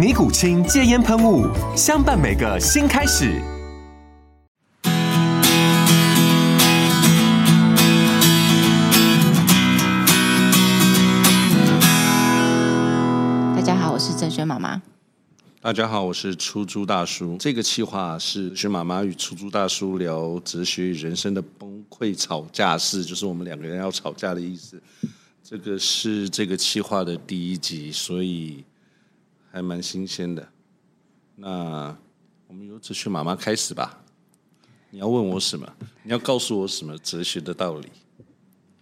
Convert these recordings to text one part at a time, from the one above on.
尼古清戒烟喷雾，相伴每个新开始。大家好，我是郑轩妈妈。大家好，我是出租大叔。这个企划是哲学妈妈与出租大叔聊哲学与人生的崩溃吵架事，就是我们两个人要吵架的意思。这个是这个企划的第一集，所以。还蛮新鲜的，那我们由哲学妈妈开始吧。你要问我什么？你要告诉我什么哲学的道理？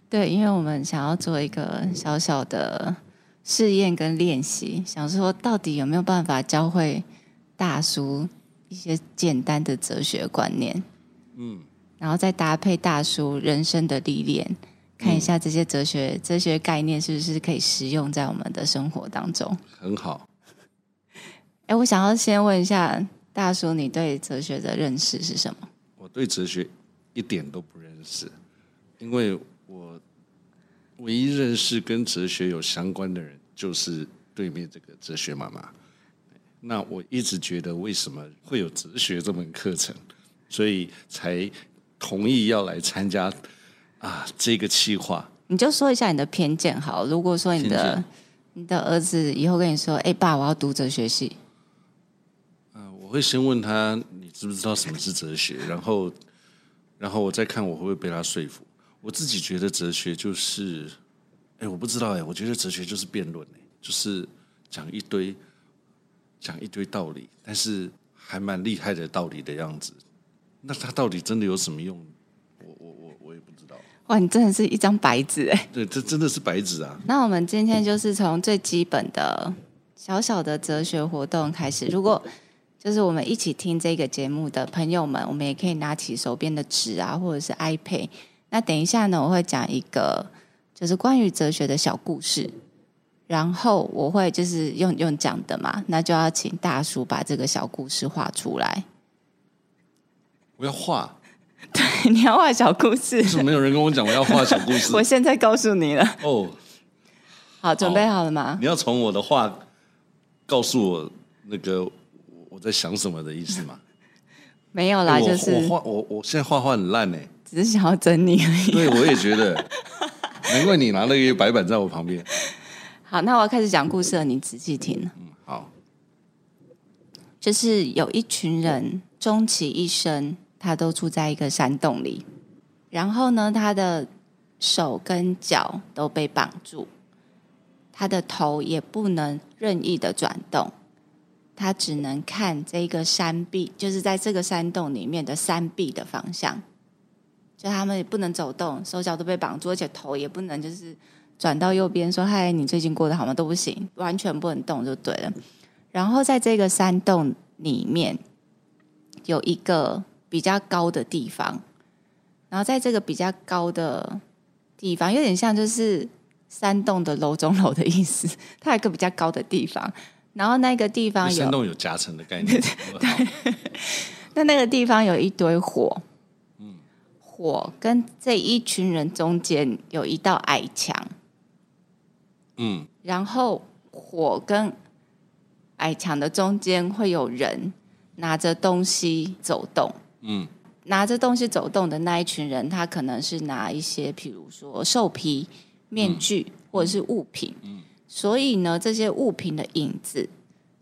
对，因为我们想要做一个小小的试验跟练习，想说到底有没有办法教会大叔一些简单的哲学观念？嗯，然后再搭配大叔人生的历练，看一下这些哲学、嗯、哲学概念是不是可以实用在我们的生活当中？很好。哎，我想要先问一下大叔，你对哲学的认识是什么？我对哲学一点都不认识，因为我唯一认识跟哲学有相关的人，就是对面这个哲学妈妈。那我一直觉得，为什么会有哲学这门课程，所以才同意要来参加啊这个企划。你就说一下你的偏见好。如果说你的你的儿子以后跟你说：“哎，爸，我要读哲学系。”我会先问他，你知不知道什么是哲学？然后，然后我再看我会不会被他说服。我自己觉得哲学就是，哎，我不知道哎，我觉得哲学就是辩论哎，就是讲一堆讲一堆道理，但是还蛮厉害的道理的样子。那他到底真的有什么用？我我我我也不知道。哇，你真的是一张白纸哎！对，这真的是白纸啊。那我们今天就是从最基本的小小的哲学活动开始，如果。就是我们一起听这个节目的朋友们，我们也可以拿起手边的纸啊，或者是 iPad。那等一下呢，我会讲一个就是关于哲学的小故事，然后我会就是用用讲的嘛，那就要请大叔把这个小故事画出来。我要画，对，你要画小故事。为什么没有人跟我讲我要画小故事？我现在告诉你了。哦，oh, 好，准备好了吗？你要从我的画告诉我那个。我在想什么的意思吗？没有啦，欸、就是我画我我现在画画很烂呢，只是想要整你而已。对，我也觉得，难怪你拿了一个白板在我旁边。好，那我要开始讲故事了，你仔细听。嗯，好。就是有一群人，终其一生，他都住在一个山洞里，然后呢，他的手跟脚都被绑住，他的头也不能任意的转动。他只能看这个山壁，就是在这个山洞里面的山壁的方向。就他们也不能走动，手脚都被绑住，而且头也不能就是转到右边说“嗨，你最近过得好吗？”都不行，完全不能动就对了。然后在这个山洞里面有一个比较高的地方，然后在这个比较高的地方，有点像就是山洞的楼中楼的意思。它有一个比较高的地方。然后那个地方有山洞有夹层的概念，对。那那个地方有一堆火，嗯，火跟这一群人中间有一道矮墙，嗯，然后火跟矮墙的中间会有人拿着东西走动，嗯，拿着东西走动的那一群人，他可能是拿一些，譬如说兽皮、面具、嗯、或者是物品，嗯。所以呢，这些物品的影子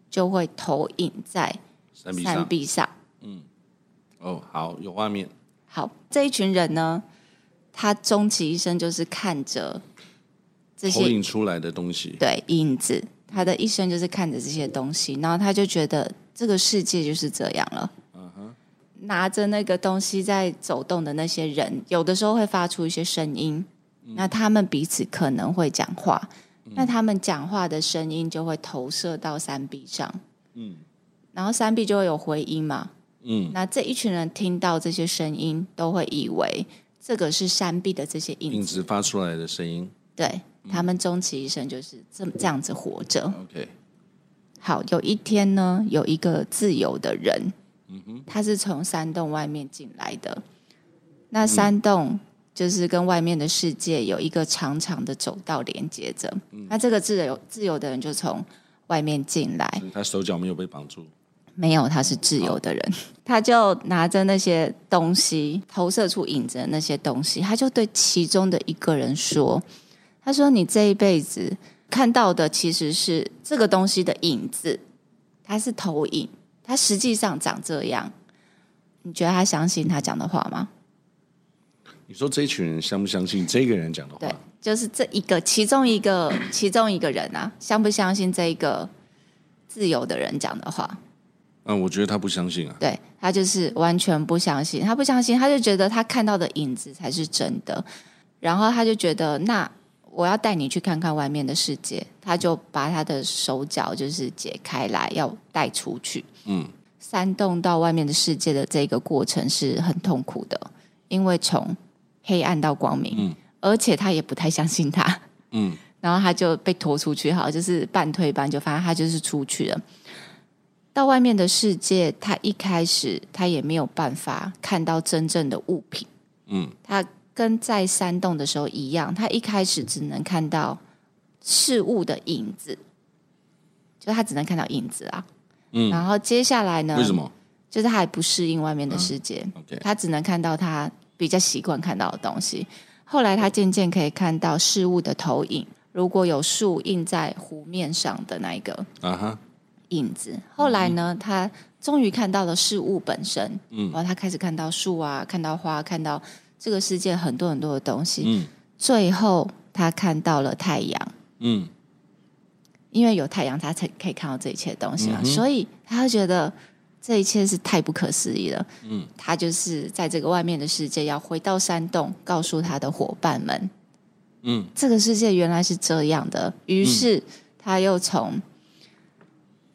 就会投影在山壁上。嗯，哦，好，有画面。好，这一群人呢，他终其一生就是看着这些投影出来的东西，对影子，他的一生就是看着这些东西，然后他就觉得这个世界就是这样了。嗯哼，拿着那个东西在走动的那些人，有的时候会发出一些声音，嗯、那他们彼此可能会讲话，嗯、那他们讲话的声音就会投射到山壁上，嗯，然后山壁就会有回音嘛。嗯，那这一群人听到这些声音，都会以为这个是山壁的这些影子，影子发出来的声音。对，他们终其一生就是这么这样子活着。OK，好，有一天呢，有一个自由的人，嗯哼，他是从山洞外面进来的。那山洞就是跟外面的世界有一个长长的走道连接着。嗯，那这个自由自由的人就从外面进来，他手脚没有被绑住。没有，他是自由的人，他就拿着那些东西投射出影子的那些东西，他就对其中的一个人说：“他说你这一辈子看到的其实是这个东西的影子，它是投影，它实际上长这样。你觉得他相信他讲的话吗？”你说这一群人相不相信这个人讲的话？对，就是这一个其中一个 其中一个人啊，相不相信这一个自由的人讲的话？嗯，我觉得他不相信啊。对，他就是完全不相信，他不相信，他就觉得他看到的影子才是真的，然后他就觉得，那我要带你去看看外面的世界，他就把他的手脚就是解开来，要带出去。嗯，煽动到外面的世界的这个过程是很痛苦的，因为从黑暗到光明，嗯，而且他也不太相信他，嗯，然后他就被拖出去，好，就是半推半就，反正他就是出去了。到外面的世界，他一开始他也没有办法看到真正的物品。嗯，他跟在山洞的时候一样，他一开始只能看到事物的影子，就他只能看到影子啊。嗯，然后接下来呢？为什么？就是他还不适应外面的世界。嗯 okay. 他只能看到他比较习惯看到的东西。后来他渐渐可以看到事物的投影，如果有树印在湖面上的那一个。啊哈。影子。后来呢，嗯、他终于看到了事物本身。嗯，然后他开始看到树啊，看到花，看到这个世界很多很多的东西。嗯，最后他看到了太阳。嗯，因为有太阳，他才可以看到这一切东西嘛。嗯、所以他就觉得这一切是太不可思议了。嗯，他就是在这个外面的世界，要回到山洞，告诉他的伙伴们。嗯，这个世界原来是这样的。于是他又从。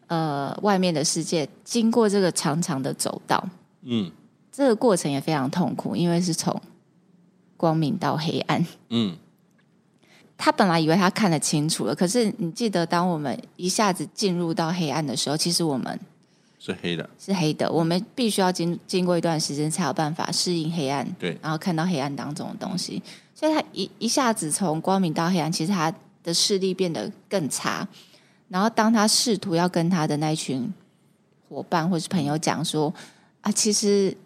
呃，外面的世界经过这个长长的走道，嗯，这个过程也非常痛苦，因为是从光明到黑暗，嗯，他本来以为他看得清楚了，可是你记得，当我们一下子进入到黑暗的时候，其实我们是黑的，是黑的，我们必须要经经过一段时间才有办法适应黑暗，对，然后看到黑暗当中的东西，所以他一一下子从光明到黑暗，其实他的视力变得更差。然后，当他试图要跟他的那群伙伴或是朋友讲说：“啊，其实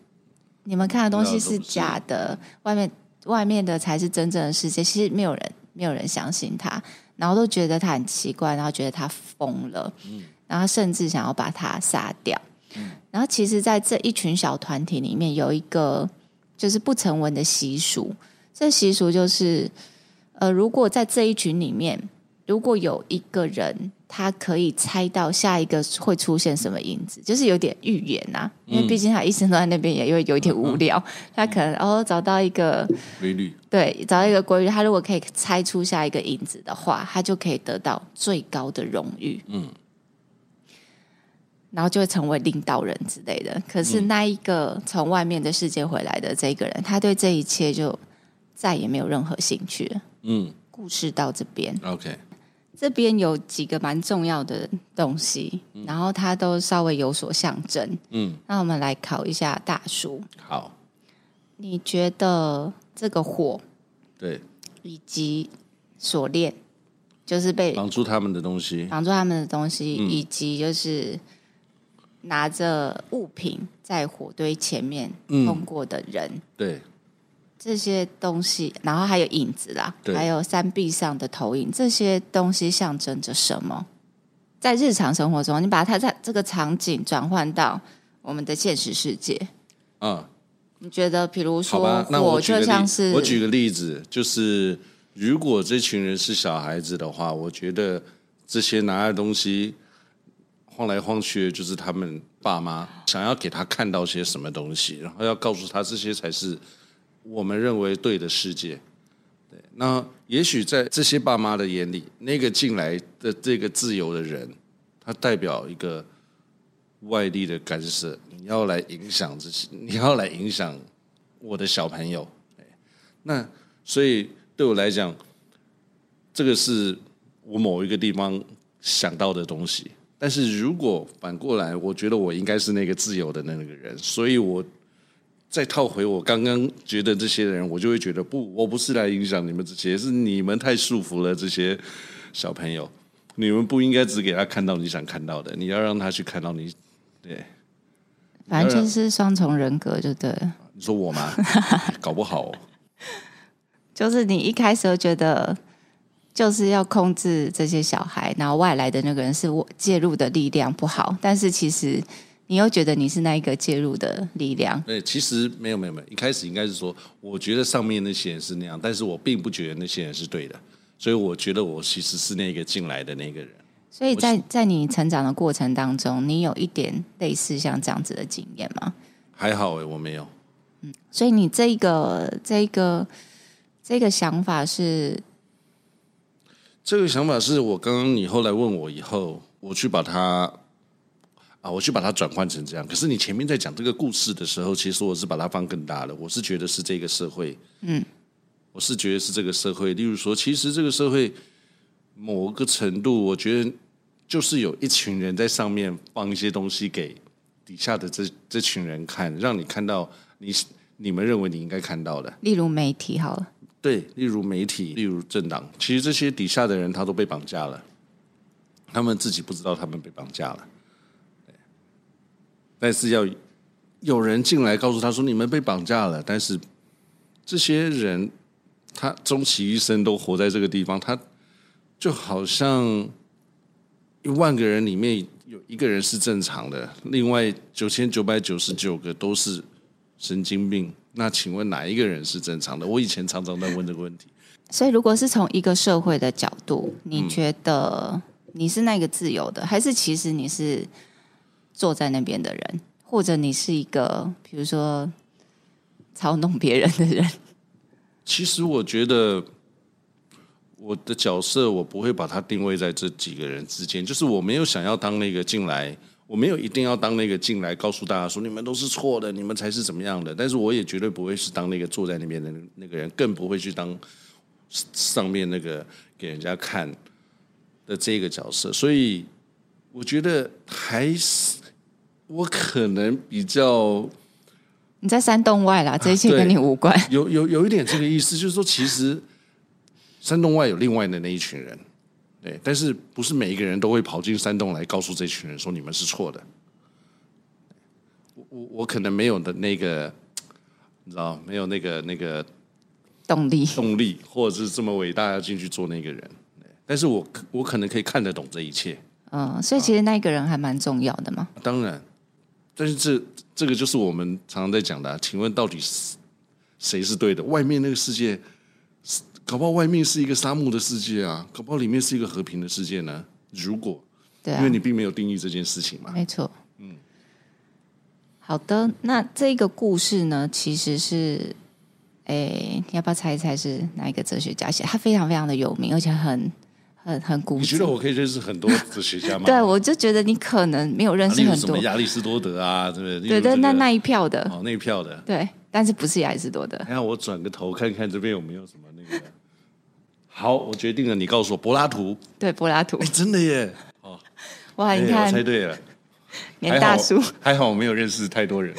你们看的东西是假的，外面外面的才是真正的世界。”其实没有人没有人相信他，然后都觉得他很奇怪，然后觉得他疯了，嗯，然后甚至想要把他杀掉。嗯，然后，其实，在这一群小团体里面，有一个就是不成文的习俗。这习俗就是，呃，如果在这一群里面，如果有一个人。他可以猜到下一个会出现什么影子，就是有点预言呐、啊。因为毕竟他一生都在那边，也会有一点无聊。嗯、他可能哦找到一个规律，对，找到一个规律。他如果可以猜出下一个影子的话，他就可以得到最高的荣誉。嗯，然后就会成为领导人之类的。可是那一个从外面的世界回来的这个人，他对这一切就再也没有任何兴趣了。嗯，故事到这边，OK。这边有几个蛮重要的东西，嗯、然后它都稍微有所象征。嗯，那我们来考一下大叔。好，你觉得这个火，对，以及锁链，就是被绑住他们的东西，绑住他们的东西，嗯、以及就是拿着物品在火堆前面通过的人，嗯、对。这些东西，然后还有影子啦，还有山壁上的投影，这些东西象征着什么？在日常生活中，你把它在这个场景转换到我们的现实世界，嗯，你觉得，比如说，那我就像是我举个例子，就是如果这群人是小孩子的话，我觉得这些拿的东西晃来晃去，就是他们爸妈想要给他看到些什么东西，然后要告诉他这些才是我们认为对的世界。对，那也许在这些爸妈的眼里，那个进来的这个自由的人，他代表一个。外力的干涉，你要来影响这些，你要来影响我的小朋友。那所以对我来讲，这个是我某一个地方想到的东西。但是如果反过来，我觉得我应该是那个自由的那个人，所以我再套回我刚刚觉得这些人，我就会觉得不，我不是来影响你们这些，是你们太束缚了这些小朋友。你们不应该只给他看到你想看到的，你要让他去看到你。对，反正就是双重人格，就对了。你说我吗？搞不好，就是你一开始就觉得就是要控制这些小孩，然后外来的那个人是我介入的力量不好，但是其实你又觉得你是那一个介入的力量。对，其实没有没有没有，一开始应该是说，我觉得上面那些人是那样，但是我并不觉得那些人是对的，所以我觉得我其实是那个进来的那个人。所以在在你成长的过程当中，你有一点类似像这样子的经验吗？还好哎，我没有。嗯，所以你这个这个这个想法是，这个想法是我刚刚你后来问我以后，我去把它啊，我去把它转换成这样。可是你前面在讲这个故事的时候，其实我是把它放更大的，我是觉得是这个社会，嗯，我是觉得是这个社会。例如说，其实这个社会某个程度，我觉得。就是有一群人在上面放一些东西给底下的这这群人看，让你看到你你们认为你应该看到的。例如媒体好了，对，例如媒体，例如政党，其实这些底下的人他都被绑架了，他们自己不知道他们被绑架了。但是要有人进来告诉他说你们被绑架了，但是这些人他终其一生都活在这个地方，他就好像。一万个人里面有一个人是正常的，另外九千九百九十九个都是神经病。那请问哪一个人是正常的？我以前常常在问这个问题。所以，如果是从一个社会的角度，你觉得你是那个自由的，还是其实你是坐在那边的人，或者你是一个比如说操弄别人的人？其实我觉得。我的角色，我不会把它定位在这几个人之间，就是我没有想要当那个进来，我没有一定要当那个进来告诉大家说你们都是错的，你们才是怎么样的。但是我也绝对不会是当那个坐在那边的那个人，更不会去当 上面那个给人家看的这个角色。所以我觉得还是我可能比较你在山洞外啦，这一切跟你无关。啊、有有有一点这个意思，就是说其实。山洞外有另外的那一群人，对，但是不是每一个人都会跑进山洞来告诉这群人说你们是错的。我我可能没有的那个，你知道，没有那个那个动力动力，或者是这么伟大要进去做那个人。但是我我可能可以看得懂这一切。嗯，所以其实那个人还蛮重要的嘛。当然，但是这这个就是我们常常在讲的啊。请问到底是谁是对的？外面那个世界。搞不好外面是一个沙漠的世界啊，搞不好里面是一个和平的世界呢。如果，对啊，因为你并没有定义这件事情嘛。没错，嗯。好的，那这个故事呢，其实是，哎，你要不要猜一猜是哪一个哲学家写？他非常非常的有名，而且很很很古。你觉得我可以认识很多哲学家吗？对，我就觉得你可能没有认识很多。亚里士多德啊，对不对？对对，那那一票的，哦，那一票的，对，但是不是亚里士多德？那我转个头看看这边有没有什么那个。好，我决定了。你告诉我，柏拉图。对，柏拉图。哎，真的耶！哦，哇，你看，我猜对了。年大叔，还好我没有认识太多人。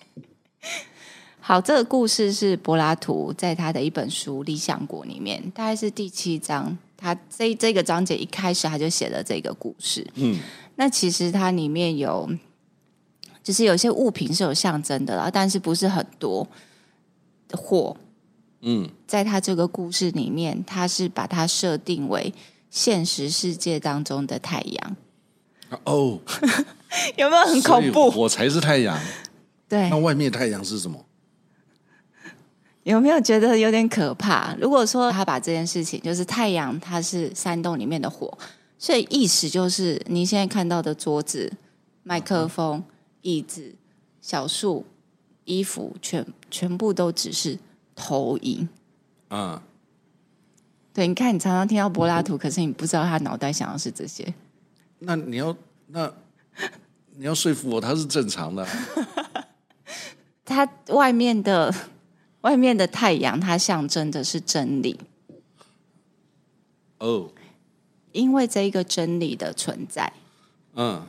好，这个故事是柏拉图在他的一本书《理想国》里面，大概是第七章。他这这个章节一开始他就写了这个故事。嗯，那其实它里面有，就是有些物品是有象征的啦，但是不是很多货。嗯，在他这个故事里面，他是把它设定为现实世界当中的太阳。哦，有没有很恐怖？我才是太阳。对，那外面的太阳是什么？有没有觉得有点可怕？如果说他把这件事情，就是太阳，它是山洞里面的火，所以意思就是你现在看到的桌子、麦克风、椅子、小树、衣服，全全部都只是投影。嗯，对，你看，你常常听到柏拉图，可是你不知道他脑袋想的是这些。那你要那你要说服我，他是正常的。他外面的。外面的太阳，它象征的是真理。哦，oh. 因为这一个真理的存在，嗯，uh.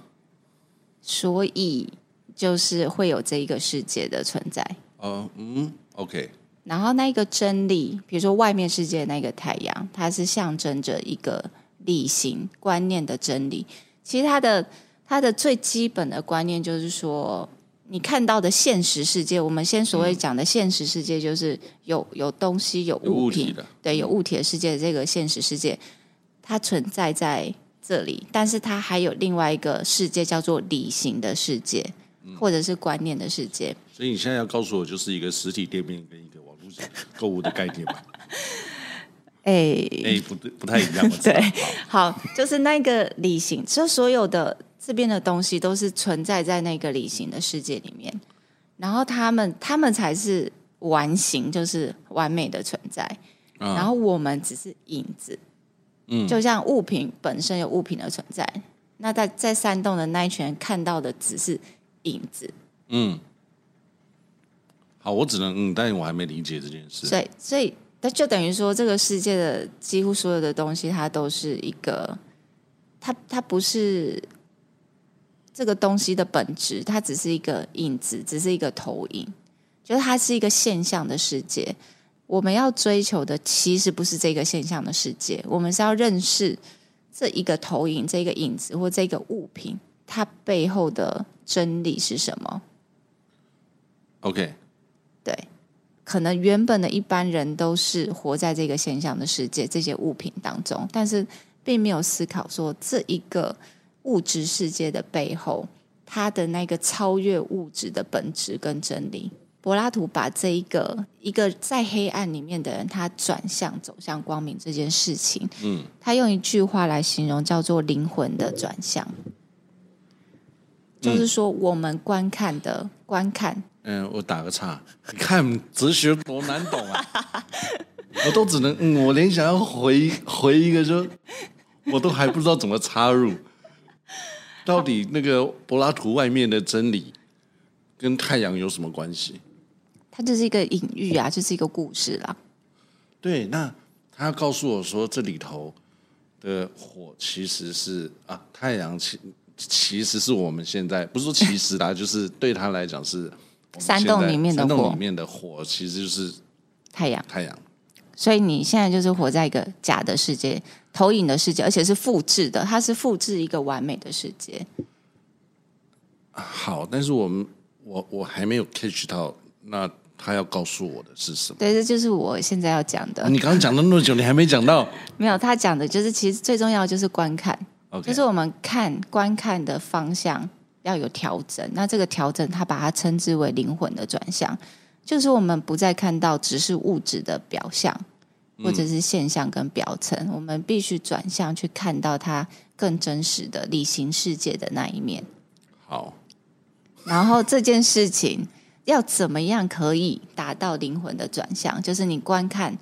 所以就是会有这一个世界的存在。哦，嗯，OK。然后那个真理，比如说外面世界的那个太阳，它是象征着一个理性观念的真理。其实它的它的最基本的观念就是说。你看到的现实世界，我们先所谓讲的现实世界，就是有有东西、有物品，物体对，有物体的世界。这个现实世界，它存在在这里，但是它还有另外一个世界，叫做理性的世界，或者是观念的世界。所以你现在要告诉我，就是一个实体店面跟 购物的概念吧？哎 哎、欸，不对，不太一样。对，好，就是那个理性，就所有的。这边的东西都是存在在那个理性的世界里面，然后他们他们才是完形，就是完美的存在。嗯、然后我们只是影子，嗯，就像物品本身有物品的存在，那在在山洞的那一群看到的只是影子。嗯，好，我只能嗯，但是我还没理解这件事。所以，所以那就等于说，这个世界的几乎所有的东西，它都是一个，它它不是。这个东西的本质，它只是一个影子，只是一个投影，就是它是一个现象的世界。我们要追求的其实不是这个现象的世界，我们是要认识这一个投影、这个影子或这个物品，它背后的真理是什么？OK，对，可能原本的一般人都是活在这个现象的世界、这些物品当中，但是并没有思考说这一个。物质世界的背后，它的那个超越物质的本质跟真理，柏拉图把这一个一个在黑暗里面的人，他转向走向光明这件事情，嗯，他用一句话来形容，叫做灵魂的转向，嗯、就是说我们观看的观看。嗯，我打个岔，你看哲学多难懂啊，我都只能嗯，我连想要回回一个说，我都还不知道怎么插入。到底那个柏拉图外面的真理跟太阳有什么关系？它就是一个隐喻啊，就是一个故事啦。对，那他告诉我说，这里头的火其实是啊，太阳其其实是我们现在不是说其实啦，就是对他来讲是山洞里面的火，山洞里面的火其实就是太阳，太阳。所以你现在就是活在一个假的世界。投影的世界，而且是复制的，它是复制一个完美的世界。好，但是我们我我还没有 catch 到，那他要告诉我的是什么？对，这就是我现在要讲的。你刚刚讲了那么久，你还没讲到？没有，他讲的就是其实最重要的就是观看，Okay. 就是我们看观看的方向要有调整。那这个调整，他把它称之为灵魂的转向，就是我们不再看到只是物质的表象。或者是现象跟表层，嗯、我们必须转向去看到它更真实的理性世界的那一面。好，然后这件事情要怎么样可以达到灵魂的转向？就是你观看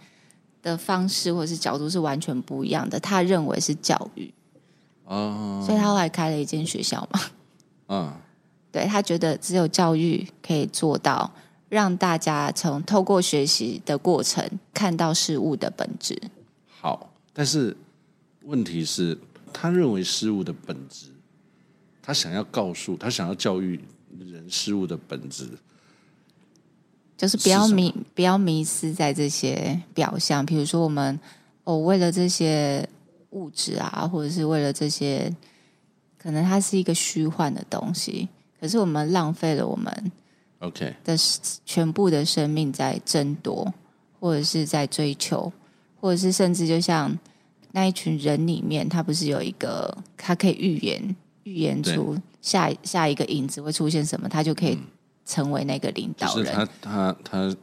的方式或是角度是完全不一样的。他认为是教育，哦，所以他后来开了一间学校嘛。嗯，对，他觉得只有教育可以做到。让大家从透过学习的过程看到事物的本质。好，但是问题是，他认为事物的本质，他想要告诉他想要教育人事物的本质，就是不要迷不要迷失在这些表象。比如说，我们哦，为了这些物质啊，或者是为了这些，可能它是一个虚幻的东西，可是我们浪费了我们。OK 的全部的生命在争夺，或者是在追求，或者是甚至就像那一群人里面，他不是有一个，他可以预言预言出下下一个影子会出现什么，他就可以成为那个领导人。就是他他他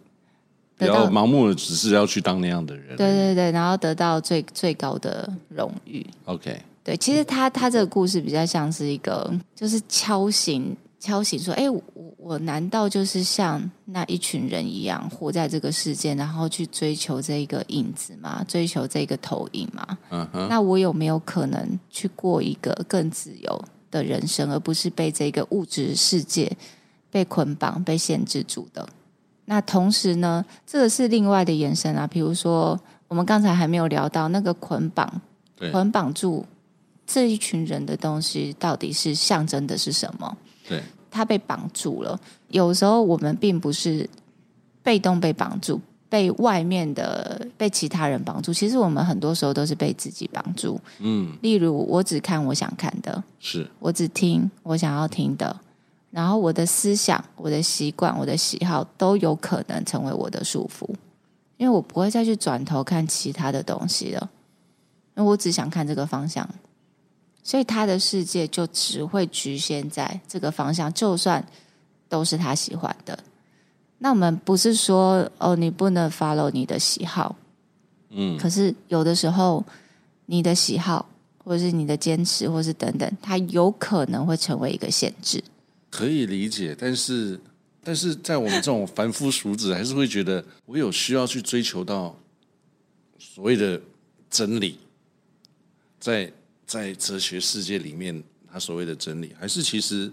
不要盲目的只是要去当那样的人。对对对，然后得到最最高的荣誉。OK，对，其实他他这个故事比较像是一个，就是敲醒。敲醒说：“哎，我我难道就是像那一群人一样活在这个世界，然后去追求这个影子吗？追求这个投影吗？嗯哼。那我有没有可能去过一个更自由的人生，而不是被这个物质世界被捆绑、被限制住的？那同时呢，这个是另外的延伸啊。比如说，我们刚才还没有聊到那个捆绑，捆绑住这一群人的东西，到底是象征的是什么？”对，他被绑住了。有时候我们并不是被动被绑住，被外面的被其他人绑住。其实我们很多时候都是被自己绑住。嗯，例如我只看我想看的，是我只听我想要听的，然后我的思想、我的习惯、我的喜好都有可能成为我的束缚，因为我不会再去转头看其他的东西了，因为我只想看这个方向。所以他的世界就只会局限在这个方向，就算都是他喜欢的。那我们不是说哦，你不能 follow 你的喜好，嗯。可是有的时候，你的喜好，或者是你的坚持，或是等等，它有可能会成为一个限制。可以理解，但是，但是在我们这种凡夫俗子，还是会觉得我有需要去追求到所谓的真理，在。在哲学世界里面，他所谓的真理，还是其实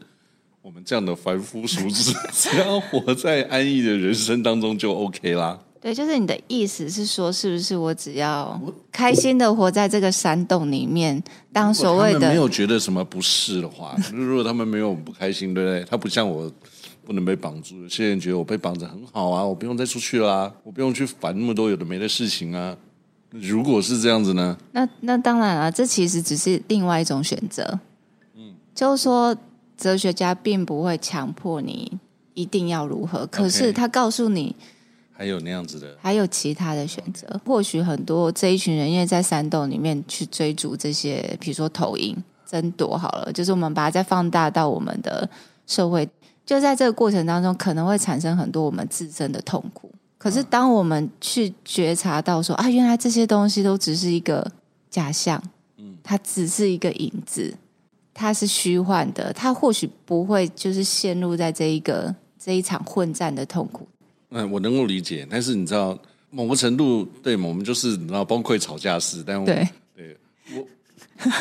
我们这样的凡夫俗子，只要活在安逸的人生当中就 OK 啦。对，就是你的意思是说，是不是我只要开心的活在这个山洞里面，当所谓的没有觉得什么不适的话，如果他们没有不开心，对不对？他不像我不能被绑住，有些人觉得我被绑着很好啊，我不用再出去啦，我不用去烦那么多有的没的事情啊。如果是这样子呢？那那当然了，这其实只是另外一种选择。嗯，就是说，哲学家并不会强迫你一定要如何，可是他告诉你，还有那样子的，还有其他的选择。或许很多这一群人，因为在山洞里面去追逐这些，比如说投影、争夺，好了，就是我们把它再放大到我们的社会，就在这个过程当中，可能会产生很多我们自身的痛苦。可是，当我们去觉察到说啊，原来这些东西都只是一个假象，嗯，它只是一个影子，它是虚幻的，它或许不会就是陷入在这一个这一场混战的痛苦。嗯，我能够理解，但是你知道，某个程度，对，我们就是你知道崩溃吵架式，但我对，对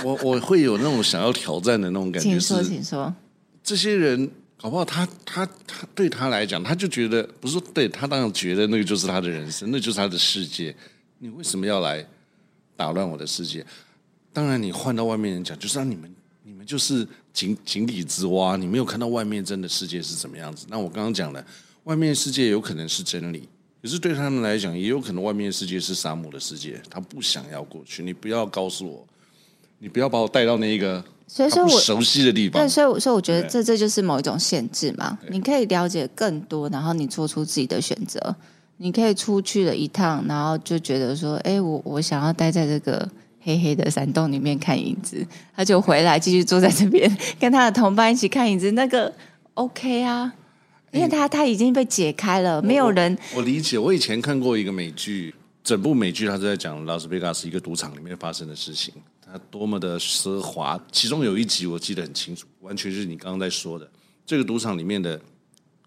我我我会有那种想要挑战的那种感觉。请说，请说，这些人。好不好？他他他对他来讲，他就觉得不是对他当然觉得那个就是他的人生，那就是他的世界。你为什么要来打乱我的世界？当然，你换到外面人讲，就是让你们你们就是井井底之蛙，你没有看到外面真的世界是怎么样子。那我刚刚讲了，外面世界有可能是真理，可是对他们来讲，也有可能外面世界是沙漠的世界，他不想要过去。你不要告诉我，你不要把我带到那一个。所以说我熟悉的地方，对，所以所以我觉得这这就是某一种限制嘛。你可以了解更多，然后你做出自己的选择。你可以出去了一趟，然后就觉得说，哎，我我想要待在这个黑黑的山洞里面看影子，他就回来继续坐在这边，跟他的同伴一起看影子，那个 OK 啊，因为他他已经被解开了，没有人我。我理解，我以前看过一个美剧，整部美剧他是在讲拉斯维加斯一个赌场里面发生的事情。他多么的奢华，其中有一集我记得很清楚，完全是你刚刚在说的这个赌场里面的，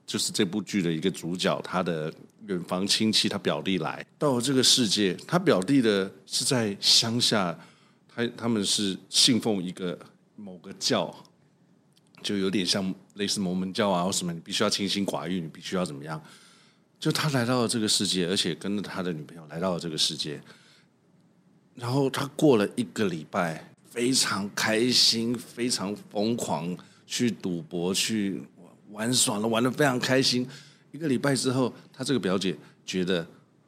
就是这部剧的一个主角，他的远房亲戚，他表弟来到了这个世界，他表弟的是在乡下，他他们是信奉一个某个教，就有点像类似摩门教啊或什么，你必须要清心寡欲，你必须要怎么样？就他来到了这个世界，而且跟着他的女朋友来到了这个世界。然后他过了一个礼拜，非常开心，非常疯狂，去赌博，去玩耍了，玩得非常开心。一个礼拜之后，他这个表姐觉得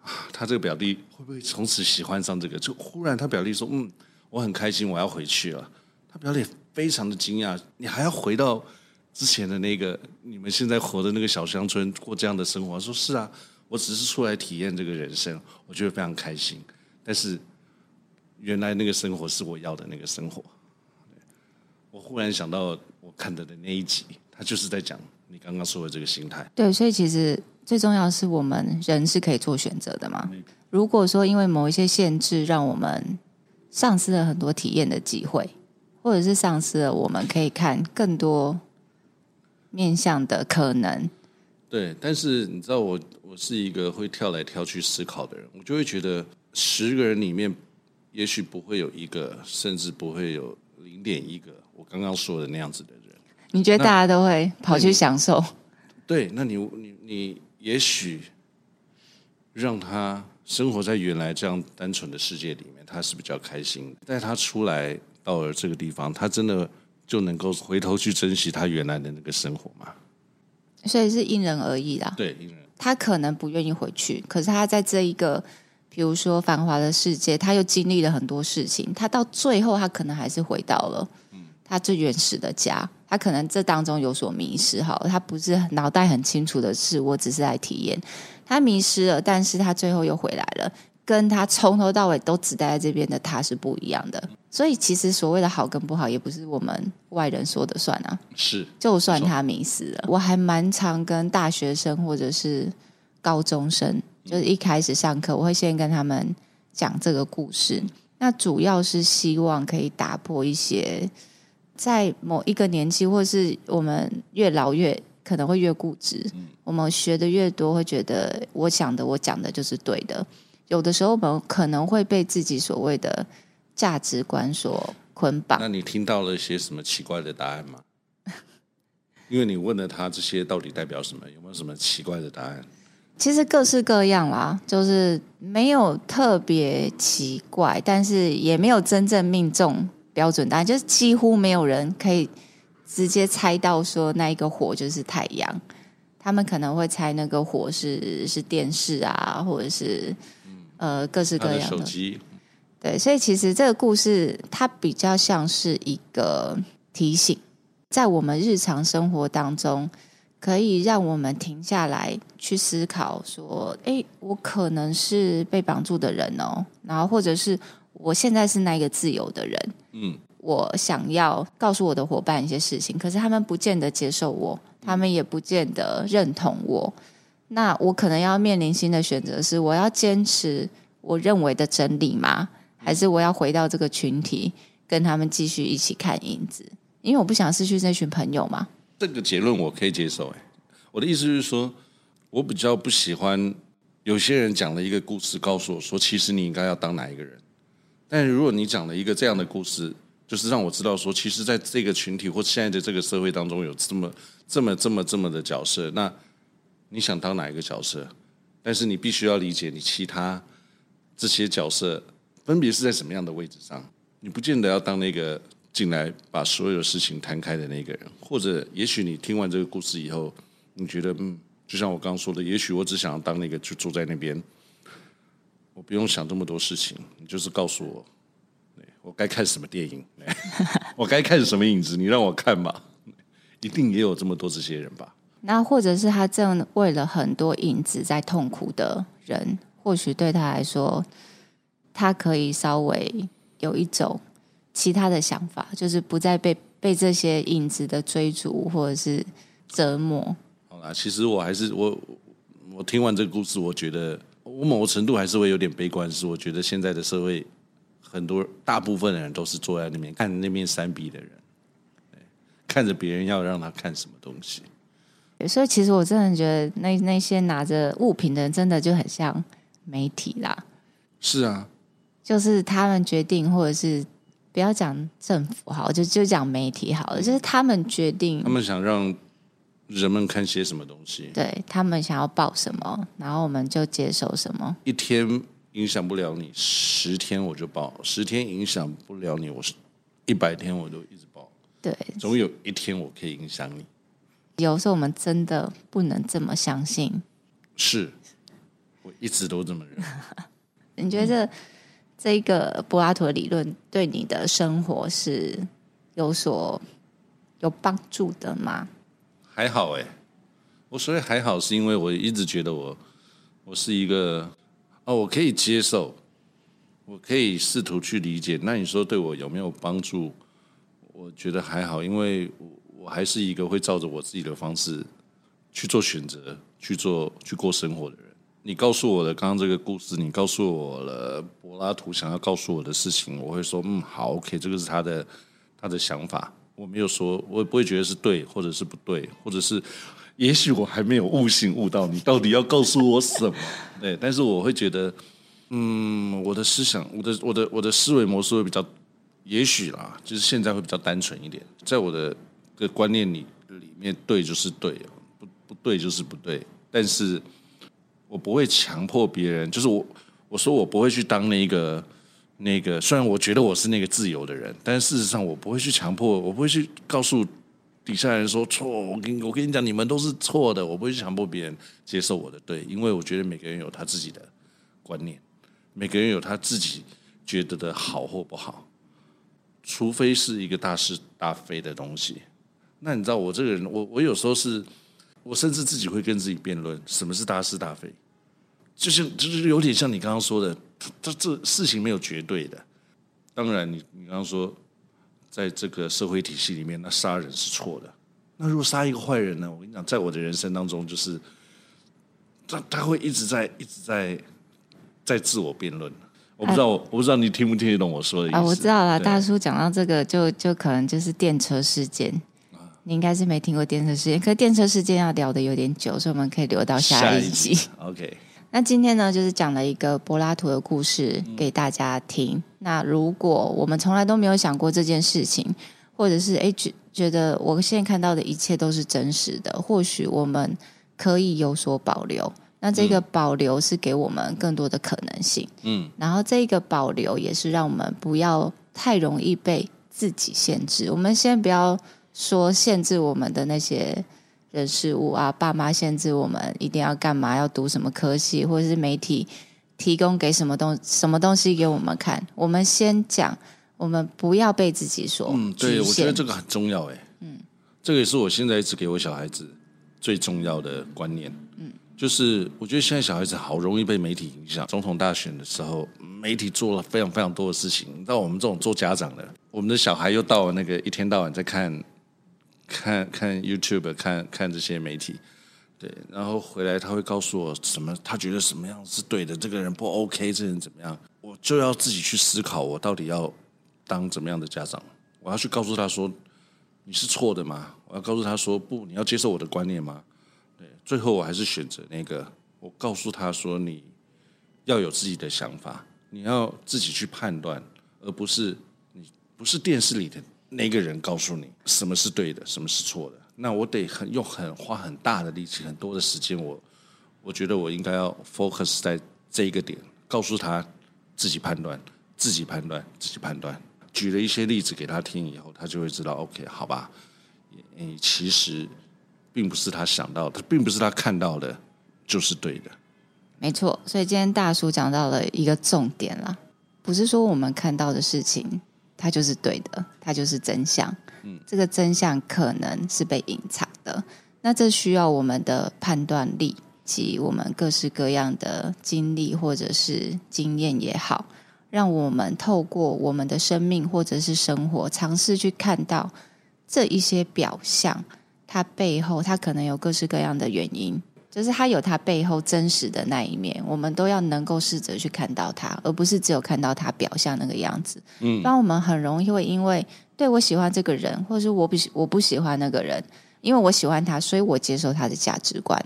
啊，他这个表弟会不会从此喜欢上这个？就忽然他表弟说：“嗯，我很开心，我要回去了。”他表弟非常的惊讶：“你还要回到之前的那个你们现在活的那个小乡村过这样的生活？”说：“是啊，我只是出来体验这个人生，我觉得非常开心。”但是。原来那个生活是我要的那个生活。我忽然想到我看的的那一集，他就是在讲你刚刚说的这个心态。对，所以其实最重要的是，我们人是可以做选择的嘛。如果说因为某一些限制，让我们丧失了很多体验的机会，或者是丧失了我们可以看更多面向的可能。对，但是你知道我，我是一个会跳来跳去思考的人，我就会觉得十个人里面，也许不会有一个，甚至不会有零点一个，我刚刚说的那样子的人。你觉得大家都会跑去享受？对，那你你你也许让他生活在原来这样单纯的世界里面，他是比较开心。带他出来到了这个地方，他真的就能够回头去珍惜他原来的那个生活吗？所以是因人而异啦。对，因人。他可能不愿意回去，可是他在这一个，比如说繁华的世界，他又经历了很多事情，他到最后，他可能还是回到了他最原始的家。他可能这当中有所迷失，哈，他不是脑袋很清楚的是，我只是来体验。他迷失了，但是他最后又回来了。跟他从头到尾都只待在这边的他是不一样的，所以其实所谓的好跟不好，也不是我们外人说的算啊。是，就算他迷失了，我还蛮常跟大学生或者是高中生，就是一开始上课，我会先跟他们讲这个故事。那主要是希望可以打破一些在某一个年纪，或是我们越老越可能会越固执，我们学的越多，会觉得我想的我讲的就是对的。有的时候，我们可能会被自己所谓的价值观所捆绑。那你听到了一些什么奇怪的答案吗？因为你问了他这些到底代表什么？有没有什么奇怪的答案？其实各式各样啦，就是没有特别奇怪，但是也没有真正命中标准答案，就是几乎没有人可以直接猜到说那一个火就是太阳。他们可能会猜那个火是是电视啊，或者是。呃，各式各样的，的手机，对，所以其实这个故事它比较像是一个提醒，在我们日常生活当中，可以让我们停下来去思考，说，哎，我可能是被绑住的人哦，然后或者是我现在是那个自由的人，嗯，我想要告诉我的伙伴一些事情，可是他们不见得接受我，他们也不见得认同我。那我可能要面临新的选择，是我要坚持我认为的真理吗？还是我要回到这个群体，跟他们继续一起看影子？因为我不想失去这群朋友嘛。这个结论我可以接受。哎，我的意思是说，我比较不喜欢有些人讲了一个故事，告诉我说，其实你应该要当哪一个人。但如果你讲了一个这样的故事，就是让我知道说，其实在这个群体或现在的这个社会当中，有这么这么这么这么的角色，那。你想当哪一个角色？但是你必须要理解，你其他这些角色分别是在什么样的位置上。你不见得要当那个进来把所有事情摊开的那个人，或者也许你听完这个故事以后，你觉得嗯，就像我刚刚说的，也许我只想要当那个就坐在那边，我不用想这么多事情，你就是告诉我，我该看什么电影，我该看什么影子，你让我看吧。一定也有这么多这些人吧。那或者是他正为了很多影子在痛苦的人，或许对他来说，他可以稍微有一种其他的想法，就是不再被被这些影子的追逐或者是折磨。好啦，其实我还是我我听完这个故事，我觉得我某个程度还是会有点悲观，是我觉得现在的社会很多大部分的人都是坐在那边看那面山壁的人，看着别人要让他看什么东西。所以，其实我真的觉得那那些拿着物品的人，真的就很像媒体啦。是啊，就是他们决定，或者是不要讲政府好，就就讲媒体好了，就是他们决定，他们想让人们看些什么东西，对他们想要报什么，然后我们就接受什么。一天影响不了你，十天我就报；十天影响不了你，我是一百天我都一直报。对，总有一天我可以影响你。有时候我们真的不能这么相信。是，我一直都这么认为。你觉得、嗯、这个柏拉图理论对你的生活是有所有帮助的吗？还好哎，我所以还好，是因为我一直觉得我我是一个哦，我可以接受，我可以试图去理解。那你说对我有没有帮助？我觉得还好，因为我。我还是一个会照着我自己的方式去做选择、去做去过生活的人。你告诉我的刚刚这个故事，你告诉我了柏拉图想要告诉我的事情，我会说嗯好，OK，这个是他的他的想法。我没有说，我也不会觉得是对，或者是不对，或者是也许我还没有悟性悟到你到底要告诉我什么。对，但是我会觉得，嗯，我的思想，我的我的我的思维模式会比较，也许啦，就是现在会比较单纯一点，在我的个观念里里面，对就是对，不不对就是不对，但是。我不会强迫别人，就是我我说我不会去当那个那个，虽然我觉得我是那个自由的人，但事实上我不会去强迫，我不会去告诉底下人说错。我跟我跟你讲，你们都是错的。我不会去强迫别人接受我的对，因为我觉得每个人有他自己的观念，每个人有他自己觉得的好或不好，除非是一个大是大非的东西。那你知道我这个人，我我有时候是。我甚至自己会跟自己辩论，什么是大是大非，就是就是有点像你刚刚说的，他这事情没有绝对的。当然你，你你刚刚说，在这个社会体系里面，那杀人是错的。那如果杀一个坏人呢？我跟你讲，在我的人生当中，就是他他会一直在一直在在自我辩论。我不知道，啊、我不知道你听不听得懂我说的意思。啊，我知道了。大叔讲到这个，就就可能就是电车事件。你应该是没听过电车事件，可是电车事件要聊的有点久，所以我们可以留到下一集。一 OK。那今天呢，就是讲了一个柏拉图的故事给大家听。嗯、那如果我们从来都没有想过这件事情，或者是哎觉觉得我现在看到的一切都是真实的，或许我们可以有所保留。那这个保留是给我们更多的可能性。嗯。然后这个保留也是让我们不要太容易被自己限制。我们先不要。说限制我们的那些人事物啊，爸妈限制我们一定要干嘛，要读什么科系，或者是媒体提供给什么东什么东西给我们看。我们先讲，我们不要被自己说。嗯，对，我觉得这个很重要，哎，嗯，这个也是我现在一直给我小孩子最重要的观念。嗯，就是我觉得现在小孩子好容易被媒体影响。总统大选的时候，媒体做了非常非常多的事情。到我们这种做家长的，我们的小孩又到了那个一天到晚在看。看看 YouTube，看看这些媒体，对，然后回来他会告诉我什么，他觉得什么样是对的，这个人不 OK，这人怎么样，我就要自己去思考，我到底要当怎么样的家长？我要去告诉他说你是错的吗？我要告诉他说不，你要接受我的观念吗？对，最后我还是选择那个，我告诉他说你要有自己的想法，你要自己去判断，而不是你不是电视里的。那个人告诉你什么是对的，什么是错的，那我得很用很花很大的力气，很多的时间，我我觉得我应该要 focus 在这一个点，告诉他自己判断，自己判断，自己判断。举了一些例子给他听以后，他就会知道，OK，好吧，诶，其实并不是他想到的，并不是他看到的，就是对的。没错，所以今天大叔讲到了一个重点啦，不是说我们看到的事情。它就是对的，它就是真相。嗯，这个真相可能是被隐藏的，那这需要我们的判断力及我们各式各样的经历或者是经验也好，让我们透过我们的生命或者是生活，尝试去看到这一些表象，它背后它可能有各式各样的原因。就是他有他背后真实的那一面，我们都要能够试着去看到他，而不是只有看到他表象那个样子。嗯，不然我们很容易会因为对我喜欢这个人，或者是我不喜我不喜欢那个人，因为我喜欢他，所以我接受他的价值观，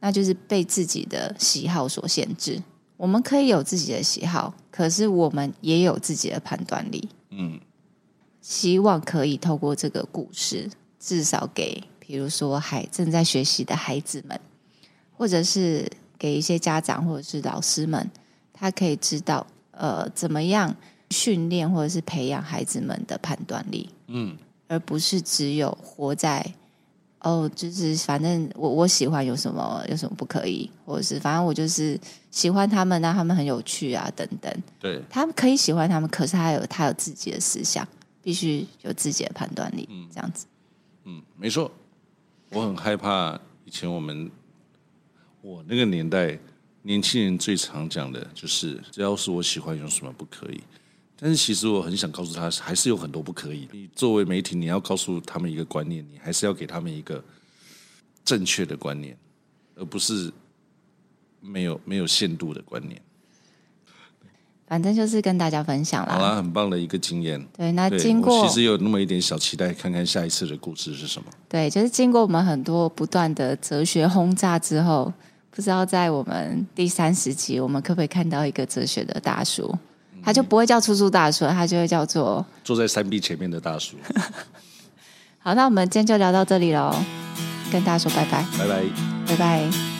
那就是被自己的喜好所限制。我们可以有自己的喜好，可是我们也有自己的判断力。嗯，希望可以透过这个故事，至少给比如说还正在学习的孩子们。或者是给一些家长或者是老师们，他可以知道呃怎么样训练或者是培养孩子们的判断力，嗯，而不是只有活在哦，就是反正我我喜欢有什么有什么不可以，或者是反正我就是喜欢他们啊，他们很有趣啊等等，对，他们可以喜欢他们，可是他有他有自己的思想，必须有自己的判断力，嗯，这样子，嗯，没错，我很害怕以前我们。我那个年代，年轻人最常讲的就是，只要是我喜欢，有什么不可以？但是其实我很想告诉他，还是有很多不可以。你作为媒体，你要告诉他们一个观念，你还是要给他们一个正确的观念，而不是没有没有限度的观念。反正就是跟大家分享啦。好啦，很棒的一个经验。对，那经过其实有那么一点小期待，看看下一次的故事是什么。对，就是经过我们很多不断的哲学轰炸之后，不知道在我们第三十集，我们可不可以看到一个哲学的大叔？嗯、他就不会叫出租大叔，他就会叫做坐在山壁前面的大叔。好，那我们今天就聊到这里喽，跟大家说拜拜，拜拜，拜拜。